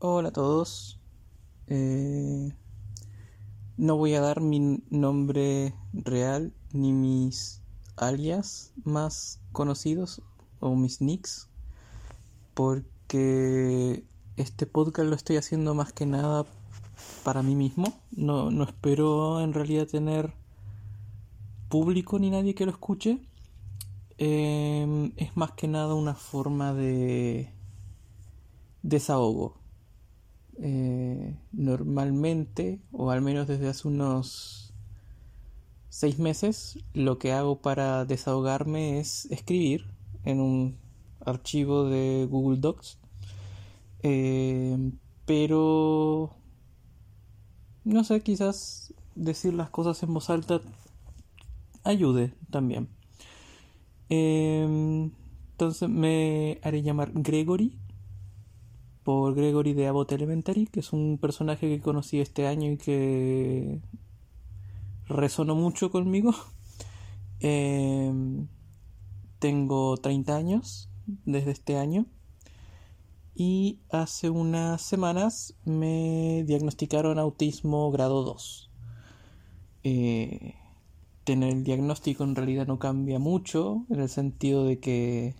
Hola a todos. Eh, no voy a dar mi nombre real ni mis alias más conocidos o mis nicks porque este podcast lo estoy haciendo más que nada para mí mismo. No, no espero en realidad tener público ni nadie que lo escuche. Eh, es más que nada una forma de desahogo. Eh, normalmente, o al menos desde hace unos seis meses, lo que hago para desahogarme es escribir en un archivo de Google Docs. Eh, pero, no sé, quizás decir las cosas en voz alta ayude también. Eh, entonces me haré llamar Gregory por Gregory de Abbott Elementary, que es un personaje que conocí este año y que resonó mucho conmigo. Em, tengo 30 años desde este año y hace unas semanas me diagnosticaron autismo grado 2. Eh, tener el diagnóstico en realidad no cambia mucho en el sentido de que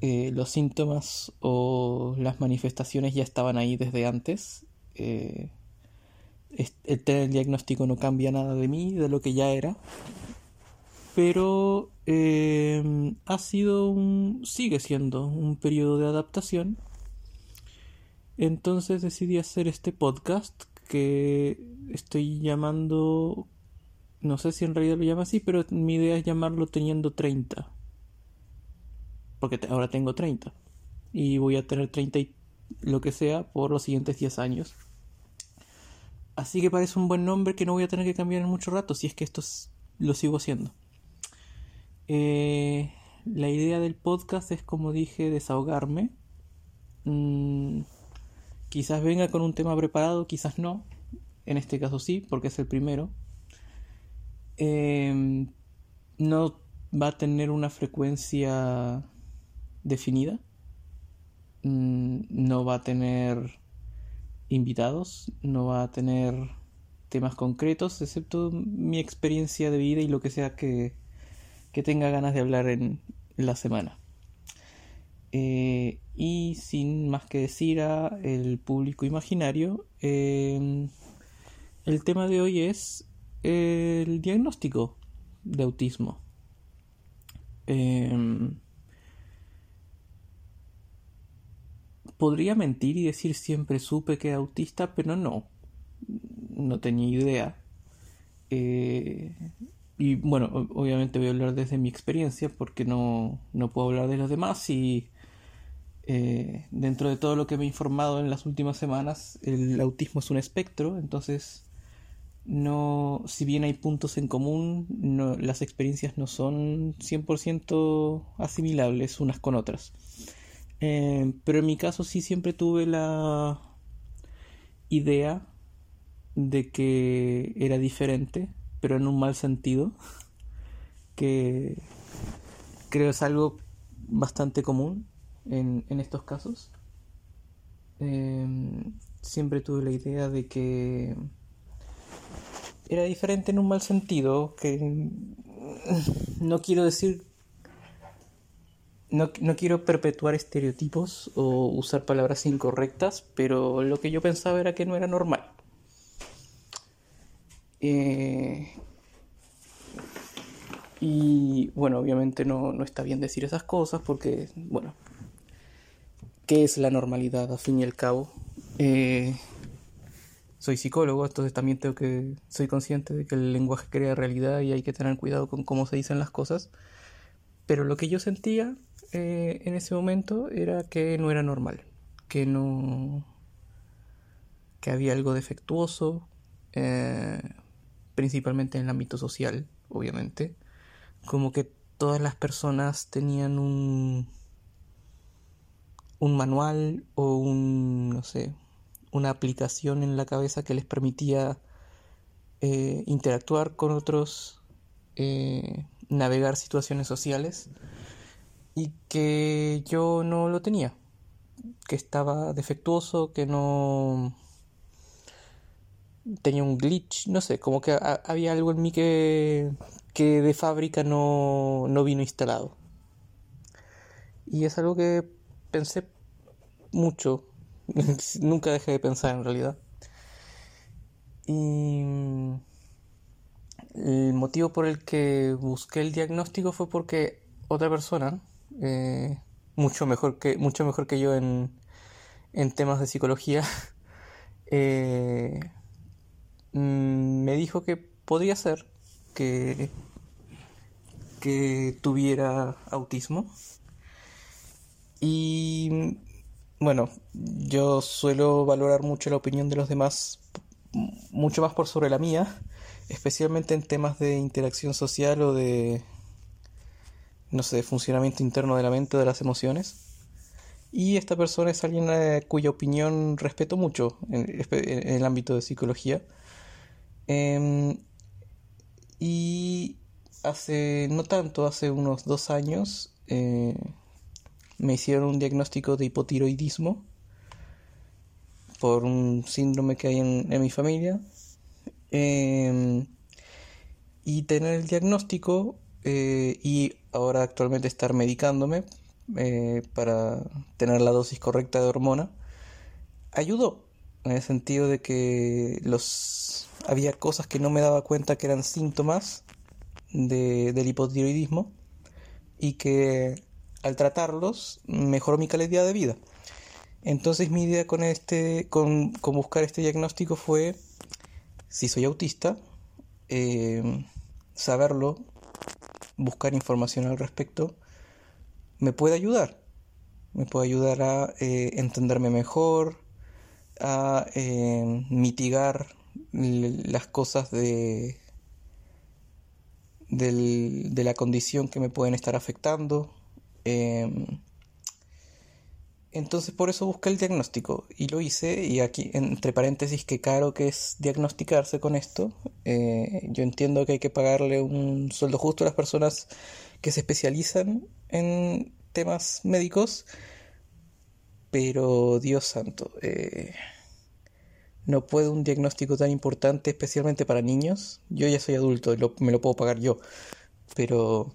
eh, los síntomas o las manifestaciones ya estaban ahí desde antes. Eh, el tener el diagnóstico no cambia nada de mí, de lo que ya era. Pero eh, ha sido un. sigue siendo un periodo de adaptación. Entonces decidí hacer este podcast que estoy llamando. No sé si en realidad lo llama así, pero mi idea es llamarlo teniendo 30 porque ahora tengo 30 y voy a tener 30 y lo que sea por los siguientes 10 años. Así que parece un buen nombre que no voy a tener que cambiar en mucho rato si es que esto lo sigo haciendo. Eh, la idea del podcast es, como dije, desahogarme. Mm, quizás venga con un tema preparado, quizás no. En este caso sí, porque es el primero. Eh, no va a tener una frecuencia definida. Mm, no va a tener invitados, no va a tener temas concretos, excepto mi experiencia de vida y lo que sea que, que tenga ganas de hablar en la semana. Eh, y sin más que decir a el público imaginario, em, el tema de hoy es el diagnóstico de autismo. Eh, podría mentir y decir siempre supe que era autista, pero no, no tenía idea. Eh, y bueno, obviamente voy a hablar desde mi experiencia porque no, no puedo hablar de los demás y eh, dentro de todo lo que me he informado en las últimas semanas, el autismo es un espectro, entonces no, si bien hay puntos en común, no, las experiencias no son 100% asimilables unas con otras. Eh, pero en mi caso sí siempre tuve la idea de que era diferente, pero en un mal sentido, que creo es algo bastante común en, estos casos. Em, siempre tuve la idea de que era diferente en un mal sentido, que no quiero decir no, quiero perpetuar estereotipos o usar palabras incorrectas, pero lo que yo pensaba era que no era normal. Eh, y bueno, obviamente no, está bien decir esas cosas porque, bueno, ¿qué es la normalidad a fin y al cabo? Eh, soy psicólogo, entonces también tengo que, soy consciente de que el lenguaje crea realidad y hay que tener cuidado con cómo se dicen las cosas. Pero lo que yo sentía eh, en ese momento era que no era normal, que no. que había algo defectuoso, eh, principalmente en el ámbito social, obviamente. Como que todas las personas tenían un. un manual o un. no sé. una aplicación en la cabeza que les permitía eh, interactuar con otros, navegar situaciones sociales y que yo no lo tenía. que estaba defectuoso, que no tenía un glitch, no sé, como que había algo en mí que, que de fábrica no, no vino instalado. Y es algo que pensé mucho, nunca dejé de pensar en realidad. Y el motivo por el que busqué el diagnóstico fue porque otra persona, eh, mucho, mejor que, mucho mejor que yo en, en temas de psicología, eh, mm, me dijo que podría ser que, que tuviera autismo. Y bueno, yo suelo valorar mucho la opinión de los demás, mucho más por sobre la mía, especialmente en temas de interacción social o de, no sé, funcionamiento interno de la mente de las emociones. Y esta persona es alguien eh, cuya opinión respeto mucho en, el ámbito de psicología. Em, y hace, no tanto, hace unos dos años, eh, me hicieron un diagnóstico de hipotiroidismo por un síndrome que hay en, mi familia. Em, y tener el diagnóstico eh, y ahora actualmente estar medicándome eh, para tener la dosis correcta de hormona ayudó en el sentido de que los había cosas que no me daba cuenta que eran síntomas de, del hipotiroidismo y que al tratarlos mejoró mi calidad de vida. Entonces mi idea con este, con, buscar este diagnóstico fue, si soy autista, eh, saberlo, buscar información al respecto, me puede ayudar. Me puede ayudar a eh, entenderme mejor, a eh, mitigar las cosas de, de la condición que me pueden estar afectando. Em, entonces por eso busqué el diagnóstico y lo hice y aquí entre paréntesis que caro que es diagnosticarse con esto. Eh, yo entiendo que hay que pagarle un sueldo justo a las personas que se especializan en temas médicos, pero Dios santo, eh, no puede un diagnóstico tan importante, especialmente para niños. Yo ya soy adulto y me lo puedo pagar yo, pero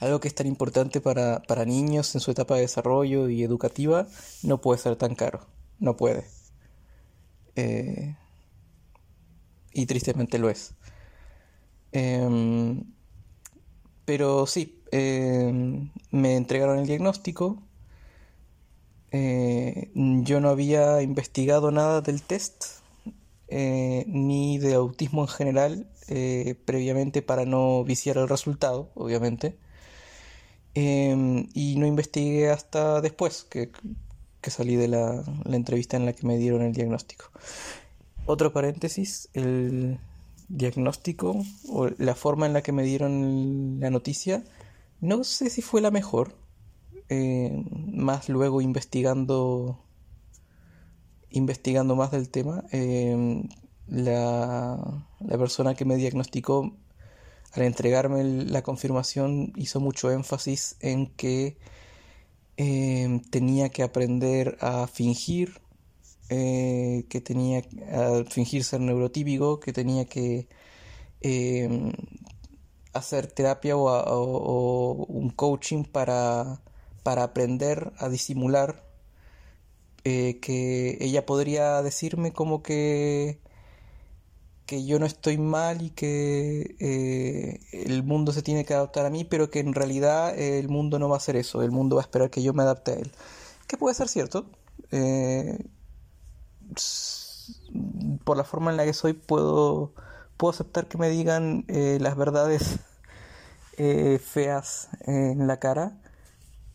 algo que es tan importante para, niños en su etapa de desarrollo y educativa no puede ser tan caro. No puede. Eh, y tristemente lo es. Em, pero sí, em, me entregaron el diagnóstico. Eh, yo no había investigado nada del test, eh, ni de autismo en general, previamente para no viciar el resultado, obviamente. Em, y no investigué hasta después que, salí de la, entrevista en la que me dieron el diagnóstico. Otro paréntesis, el diagnóstico o la forma en la que me dieron la noticia, no sé si fue la mejor. Em, más luego investigando investigando más del tema, em, la, la persona que me diagnosticó al entregarme la confirmación hizo mucho énfasis en que em, tenía que aprender a fingir, eh, que tenía que fingir ser neurotípico, que tenía que em, hacer terapia o, un coaching para, para aprender a disimular, eh, que ella podría decirme como que que yo no estoy mal y que eh, el mundo se tiene que adaptar a mí, pero que en realidad eh, el mundo no va a hacer eso, el mundo va a esperar que yo me adapte a él. Que puede ser cierto. Eh, por la forma en la que soy puedo, puedo aceptar que me digan las verdades feas en la cara,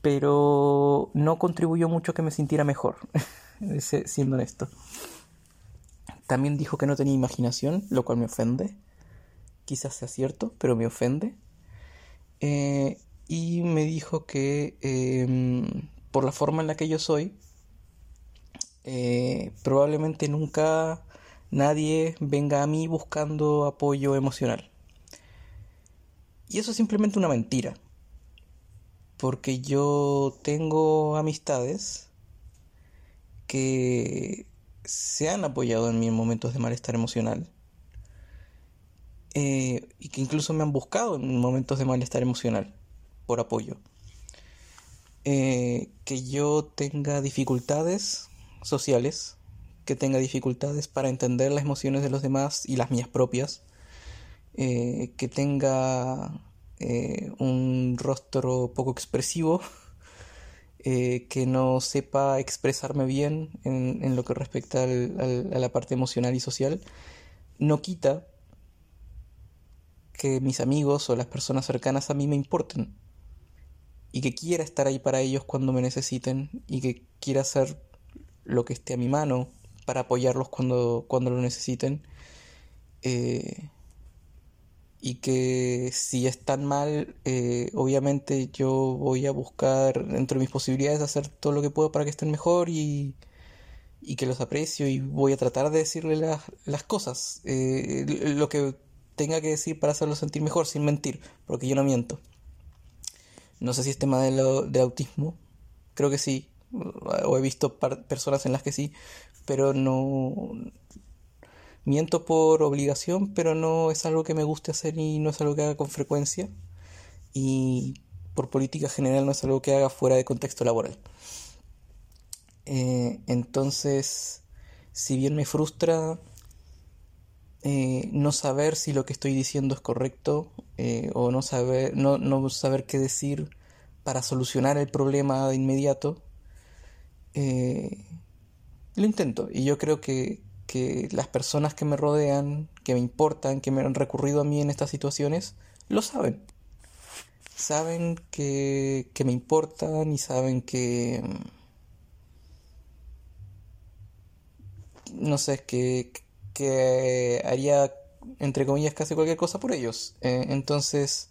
pero no contribuyó mucho a que me sintiera mejor, siendo honesto. También dijo que no tenía imaginación, lo cual me ofende. Quizás sea cierto, pero me ofende. Eh, y me dijo que em, por la forma en la que yo soy, eh, probablemente nunca nadie venga a mí buscando apoyo emocional. Y eso es simplemente una mentira. Porque yo tengo amistades que se han apoyado en mí en momentos de malestar emocional. Eh, y que incluso me han buscado en momentos de malestar emocional por apoyo. Eh, que yo tenga dificultades sociales, que tenga dificultades para entender las emociones de los demás y las mías propias, eh, que tenga un rostro poco expresivo, que no sepa expresarme bien en, lo que respecta a la parte emocional y social, no quita que mis amigos o las personas cercanas a mí me importen y que quiera estar ahí para ellos cuando me necesiten y que quiera hacer lo que esté a mi mano para apoyarlos cuando, cuando lo necesiten eh, y que si están mal eh, obviamente yo voy a buscar dentro de mis posibilidades hacer todo lo que puedo para que estén mejor y, y que los aprecio y voy a tratar de decirle las, las cosas eh, lo que tenga que decir para hacerlo sentir mejor, sin mentir, porque yo no miento. No sé si es tema de, de autismo, creo que sí, o he visto personas en las que sí, pero no miento por obligación, pero no es algo que me guste hacer y no es algo que haga con frecuencia. Y por política general no es algo que haga fuera de contexto laboral. Eh, entonces, si bien me frustra eh, no saber si lo que estoy diciendo es correcto eh, o no saber, no, no, saber qué decir para solucionar el problema de inmediato, lo intento. Y yo creo que, que las personas que me rodean, que me importan, que me han recurrido a mí en estas situaciones, lo saben. Saben que, que me importan y saben que... No sé, que, que haría, entre comillas, casi cualquier cosa por ellos. Eh, entonces,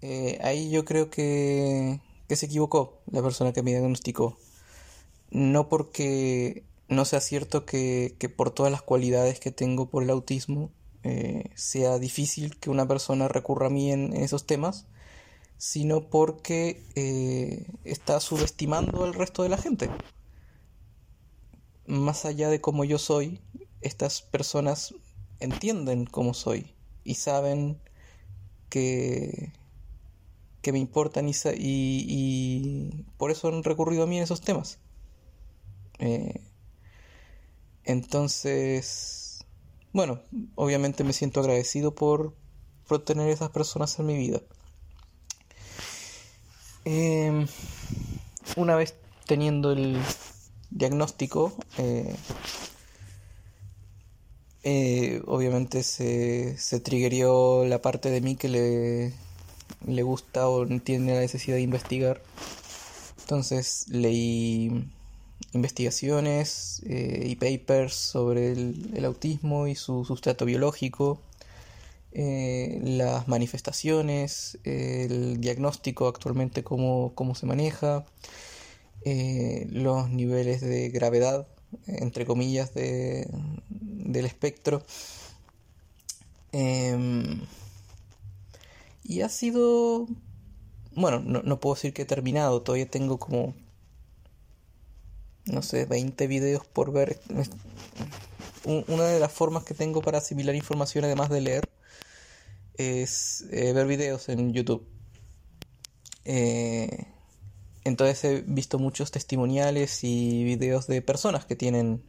eh, ahí yo creo que, que se equivocó la persona que me diagnosticó. No porque no sea cierto que, que por todas las cualidades que tengo por el autismo eh, sea difícil que una persona recurra a mí en, esos temas, sino porque está subestimando al resto de la gente. Más allá de cómo yo soy, estas personas entienden cómo soy y saben que, que me importan y, y, por eso han recurrido a mí en esos temas. Eh, entonces, bueno, obviamente me siento agradecido por, tener esas personas en mi vida. Em, una vez teniendo el diagnóstico, eh, eh, obviamente se, se triggerió la parte de mí que le, le gusta o tiene la necesidad de investigar. Entonces leí investigaciones eh, y papers sobre el, autismo y su sustrato biológico, eh, las manifestaciones, el diagnóstico actualmente cómo, cómo se maneja, los niveles de gravedad, entre comillas, de, del espectro. Em, y ha sido... Bueno, no, puedo decir que he terminado, todavía tengo como... No sé, 20 videos por ver. Una de las formas que tengo para asimilar información, además de leer, es eh, ver videos en YouTube. Eh, entonces he visto muchos testimoniales y videos de personas que tienen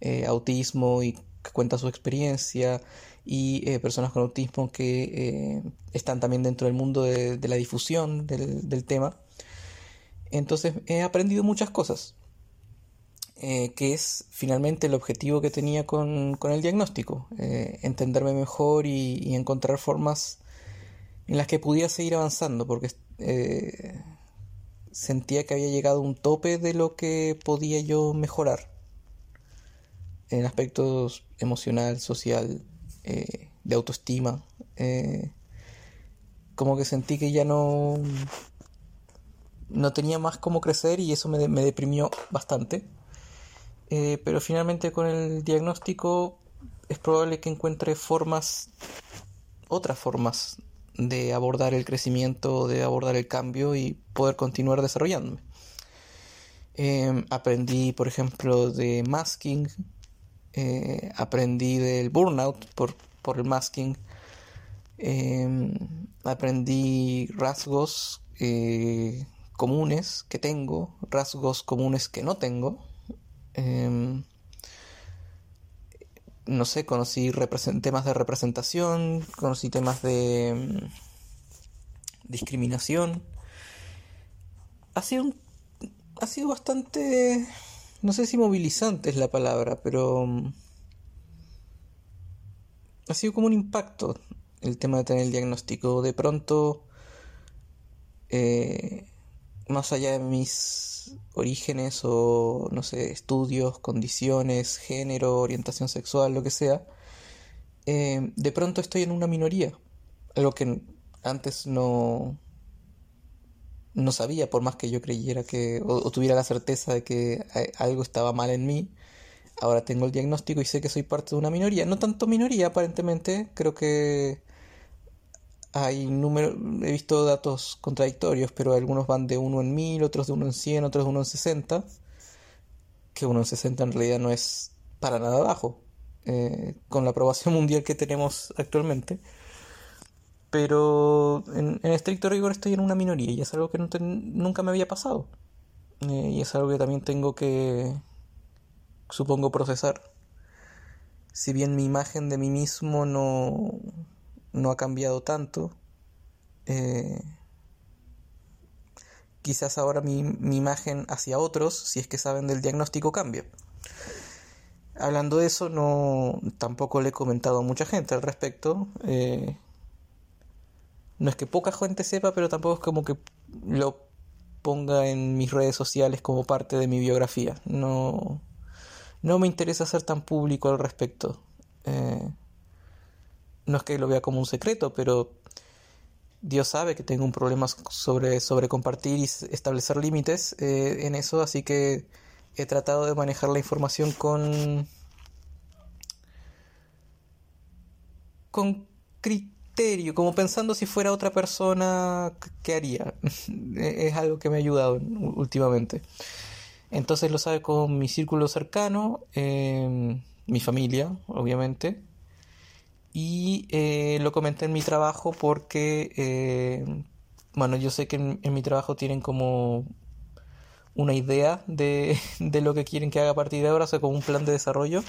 eh, autismo y que cuentan su experiencia y personas con autismo que están también dentro del mundo de, la difusión del, tema. Entonces he aprendido muchas cosas, que es finalmente el objetivo que tenía con, el diagnóstico, entenderme mejor y, encontrar formas en las que pudiera seguir avanzando, porque sentía que había llegado a un tope de lo que podía yo mejorar en aspectos emocional, social, eh, de autoestima. Eh, como que sentí que ya no, no tenía más cómo crecer y eso me, me deprimió bastante. Eh, pero finalmente con el diagnóstico es probable que encuentre formas, otras formas de abordar el crecimiento, de abordar el cambio y poder continuar desarrollándome. Em, aprendí, por ejemplo, de masking. Eh, aprendí del burnout por, por el masking. Em, aprendí rasgos eh, comunes que tengo, rasgos comunes que no tengo. Em, no sé, conocí temas de representación, conocí temas de discriminación. Ha sido un ha sido bastante, no sé si movilizante es la palabra, pero mm, ha sido como un impacto el tema de tener el diagnóstico. De pronto, eh, más allá de mis orígenes o, no sé, estudios, condiciones, género, orientación sexual, lo que sea, eh, de pronto estoy en una minoría, algo que antes no, no sabía, por más que yo creyera que, o, tuviera la certeza de que algo estaba mal en mí, ahora tengo el diagnóstico y sé que soy parte de una minoría. No tanto minoría, aparentemente, creo que hay número, he visto datos contradictorios, pero algunos van de uno en mil, otros de uno en cien, otros de uno en sesenta, que uno en sesenta en realidad no es para nada bajo, eh, con la aprobación mundial que tenemos actualmente. Pero en, estricto rigor estoy en una minoría y es algo que nunca me había pasado. Eh, y es algo que también tengo que, supongo, procesar. Si bien mi imagen de mí mismo no, no ha cambiado tanto, eh, quizás ahora mi, imagen hacia otros, si es que saben del diagnóstico, cambia. Hablando de eso, no tampoco le he comentado a mucha gente al respecto. Eh, no es que poca gente sepa, pero tampoco es como que lo ponga en mis redes sociales como parte de mi biografía. No, no me interesa ser tan público al respecto. Eh, no es que lo vea como un secreto, pero Dios sabe que tengo un problema sobre, sobre compartir y establecer límites eh, en eso, así que he tratado de manejar la información con con criterio como pensando si fuera otra persona, ¿qué haría? es algo que me ha ayudado últimamente. Entonces lo sabe con mi círculo cercano, em, mi familia, obviamente. Y eh, lo comenté en mi trabajo porque, eh, bueno, yo sé que en, mi trabajo tienen como una idea de, de, lo que quieren que haga a partir de ahora, o sea, como un plan de desarrollo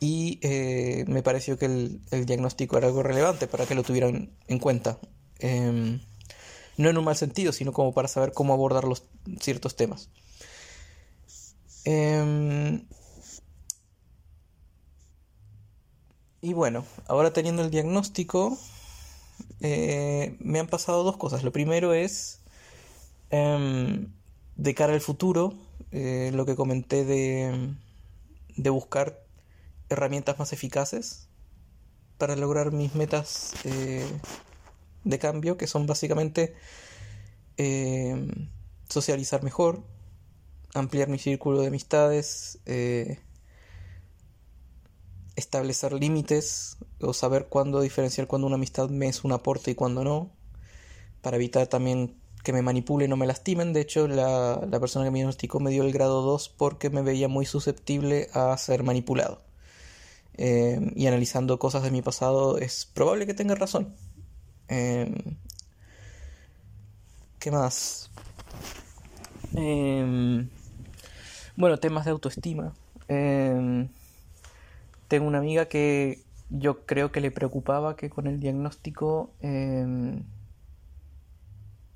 y eh, me pareció que el, diagnóstico era algo relevante para que lo tuvieran en cuenta. Em, no en un mal sentido, sino como para saber cómo abordar los ciertos temas. Em, y bueno, ahora teniendo el diagnóstico, eh, me han pasado dos cosas. Lo primero es, em, de cara al futuro, eh, lo que comenté de, de buscar herramientas más eficaces para lograr mis metas eh, de cambio, que son básicamente eh, socializar mejor, ampliar mi círculo de amistades, establecer límites o saber cuándo diferenciar cuando una amistad me es un aporte y cuándo no, para evitar también que me manipulen o me lastimen. De hecho, la, la persona que me diagnosticó me dio el grado 2 porque me veía muy susceptible a ser manipulado. Eh, y analizando cosas de mi pasado, es probable que tenga razón. Eh, ¿Qué más? Eh, bueno, temas de autoestima. Tengo una amiga que yo creo que le preocupaba que con el diagnóstico,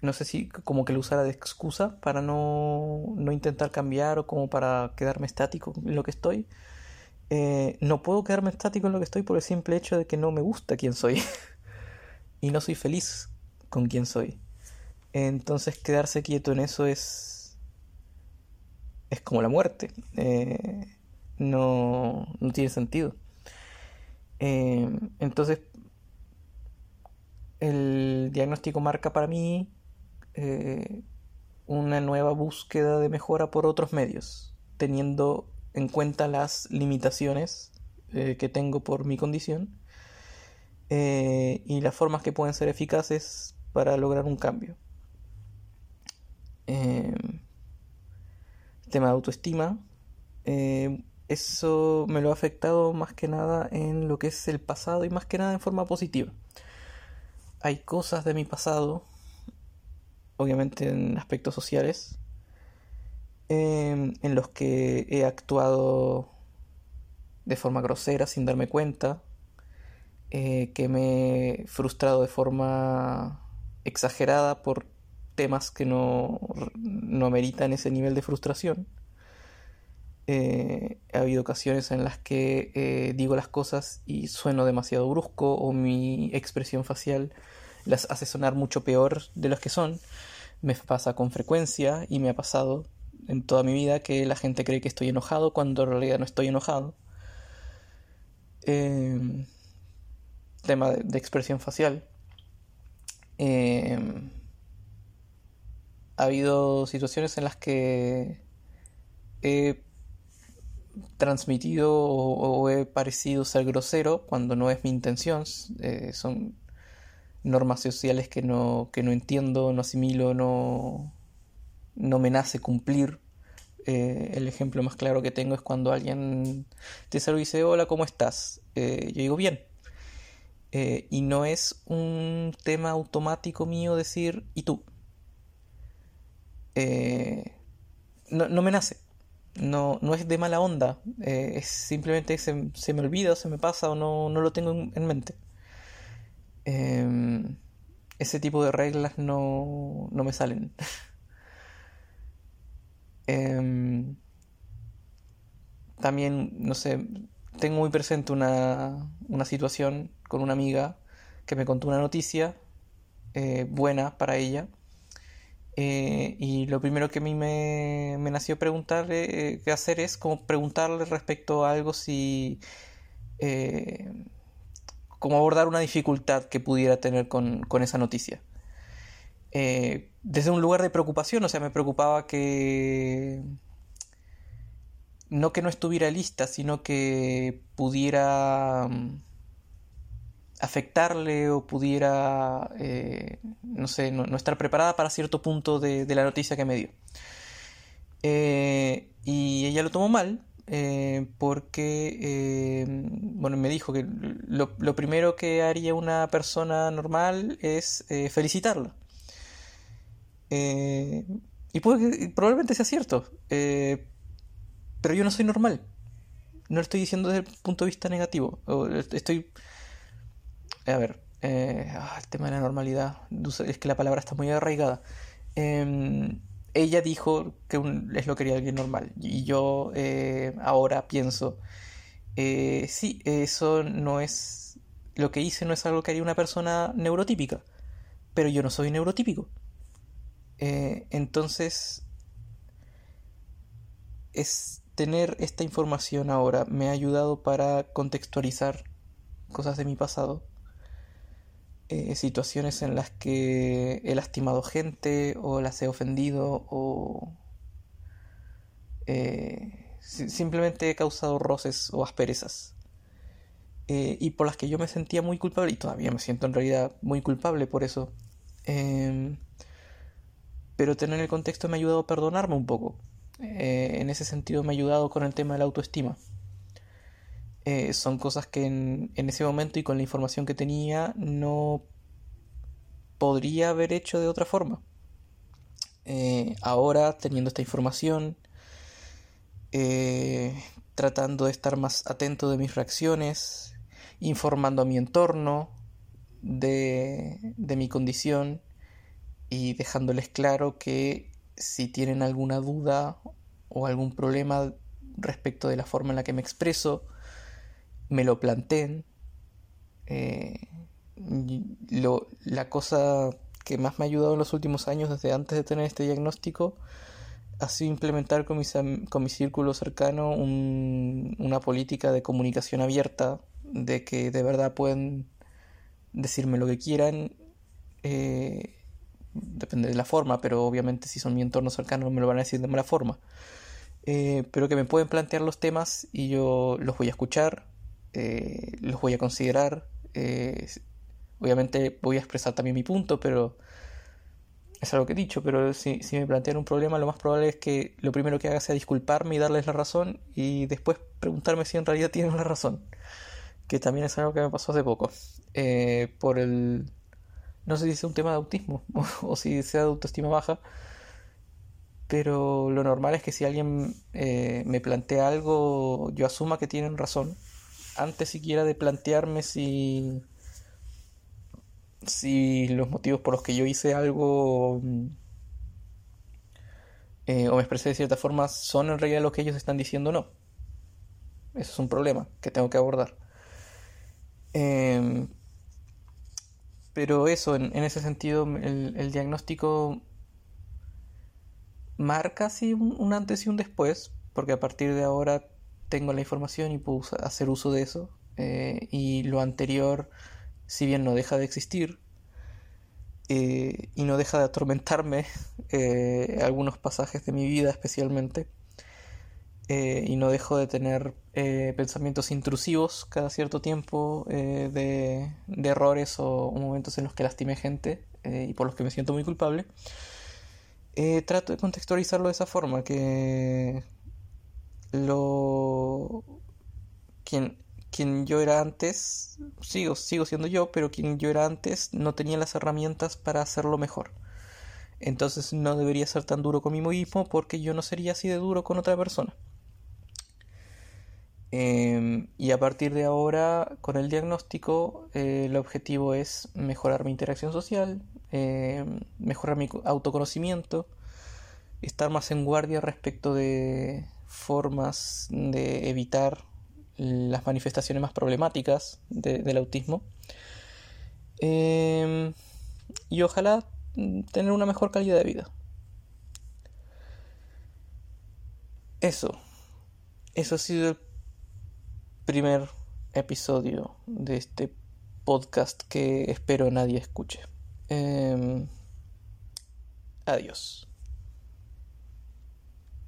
no sé si como que lo usara de excusa para no, no intentar cambiar o como para quedarme estático en lo que estoy. Eh, no puedo quedarme estático en lo que estoy por el simple hecho de que no me gusta quién soy. y no soy feliz con quién soy. Entonces quedarse quieto en eso es... es como la muerte. Eh, no, no tiene sentido. Eh, entonces, el diagnóstico marca para mí una nueva búsqueda de mejora por otros medios, teniendo en cuenta las limitaciones eh, que tengo por mi condición eh, y las formas que pueden ser eficaces para lograr un cambio. Eh, tema de autoestima, eh, eso me lo ha afectado más que nada en lo que es el pasado y más que nada en forma positiva. Hay cosas de mi pasado, obviamente en aspectos sociales, em, en los que he actuado de forma grosera sin darme cuenta, eh, que me he frustrado de forma exagerada por temas que no, no ameritan ese nivel de frustración eh, ha habido ocasiones en las que eh, digo las cosas y sueno demasiado brusco o mi expresión facial las hace sonar mucho peor de los que son. Me pasa con frecuencia y me ha pasado en toda mi vida que la gente cree que estoy enojado cuando en realidad no estoy enojado. Em, tema de, expresión facial. Em, ha habido situaciones en las que he transmitido o, he parecido ser grosero cuando no es mi intención. Eh, son normas sociales que no, que no entiendo, no asimilo, no, no me nace cumplir. Eh, el ejemplo más claro que tengo es cuando alguien te saluda y dice, hola, ¿cómo estás? Eh, yo digo, bien. y no es un tema automático mío decir, ¿y tú? no, no me nace no, no es de mala onda, eh, es simplemente se, se, me olvida se me pasa o no, no lo tengo en, mente. Em, ese tipo de reglas no, no me salen. Em, también, no sé, tengo muy presente una, una, situación con una amiga que me contó una noticia eh, buena para ella eh, y lo primero que a mí me, nació preguntarle eh, hacer es como preguntarle respecto a algo si... Eh, cómo abordar una dificultad que pudiera tener con, esa noticia. desde un lugar de preocupación, o sea, me preocupaba que... No que no estuviera lista, sino que pudiera afectarle o pudiera, eh, no sé, no, estar preparada para cierto punto de, la noticia que me dio. Eh, y ella lo tomó mal eh, porque, bueno, me dijo que lo, primero que haría una persona normal es felicitarla. y probablemente sea cierto, pero yo no soy normal. No lo estoy diciendo desde el punto de vista negativo. Estoy a ver, eh, ah, el tema de la normalidad, es que la palabra está muy arraigada. Em, ella dijo que es lo que haría alguien normal y yo eh, ahora pienso, eh, sí, eso no es, lo que hice no es algo que haría una persona neurotípica, pero yo no soy neurotípico. entonces, es tener esta información ahora me ha ayudado para contextualizar cosas de mi pasado eh, situaciones en las que he lastimado gente o las he ofendido o eh, simplemente he causado roces o asperezas. Eh, y por las que yo me sentía muy culpable y todavía me siento en realidad muy culpable por eso. Em, pero tener el contexto me ha ayudado a perdonarme un poco. en ese sentido me ha ayudado con el tema de la autoestima. Eh, son cosas que en, ese momento y con la información que tenía no podría haber hecho de otra forma. Eh, ahora, teniendo esta información, eh, tratando de estar más atento de mis reacciones, informando a mi entorno de mi condición y dejándoles claro que si tienen alguna duda o algún problema respecto de la forma en la que me expreso, me lo planteen. Eh, la cosa que más me ha ayudado en los últimos años, desde antes de tener este diagnóstico, ha sido implementar con, con mi círculo cercano una política de comunicación abierta, de que de verdad pueden decirme lo que quieran. Eh, depende de la forma, pero obviamente si son mi entorno cercano me lo van a decir de mala forma. Eh, pero que me pueden plantear los temas y yo los voy a escuchar, eh, los voy a considerar. Eh, obviamente voy a expresar también mi punto, pero es algo que he dicho, pero si, si me plantean un problema, lo más probable es que lo primero que haga sea disculparme y darles la razón y después preguntarme si en realidad tienen la razón. Que también es algo que me pasó hace poco. Eh, por el... No sé si es un tema de autismo o, si sea de autoestima baja, pero lo normal es que si alguien eh, me plantea algo, yo asuma que tienen razón, antes siquiera de plantearme si si los motivos por los que yo hice algo mm, eh, o me expresé de cierta forma son en realidad lo que ellos están diciendo o no. Eso es un problema que tengo que abordar. Em, pero eso, en, ese sentido, el, diagnóstico marca así un, antes y un después, porque a partir de ahora tengo la información y puedo hacer uso de eso. Eh, y lo anterior si bien no deja de existir eh, y no deja de atormentarme eh, algunos pasajes de mi vida especialmente, y no dejo de tener pensamientos intrusivos cada cierto tiempo de, errores o, momentos en los que lastimé gente y por los que me siento muy culpable, trato de contextualizarlo de esa forma, que lo... Quien, yo era antes, sigo, sigo siendo yo, pero quien yo era antes no tenía las herramientas para hacerlo mejor. Entonces no debería ser tan duro con mí mismo porque yo no sería así de duro con otra persona. Em, y a partir de ahora, con el diagnóstico, eh, el objetivo es mejorar mi interacción social, em, mejorar mi autoconocimiento, estar más en guardia respecto de formas de evitar las manifestaciones más problemáticas del autismo. Em, y ojalá tener una mejor calidad de vida. Eso. Eso ha sido el primer episodio de este podcast que espero nadie escuche. Em, adiós.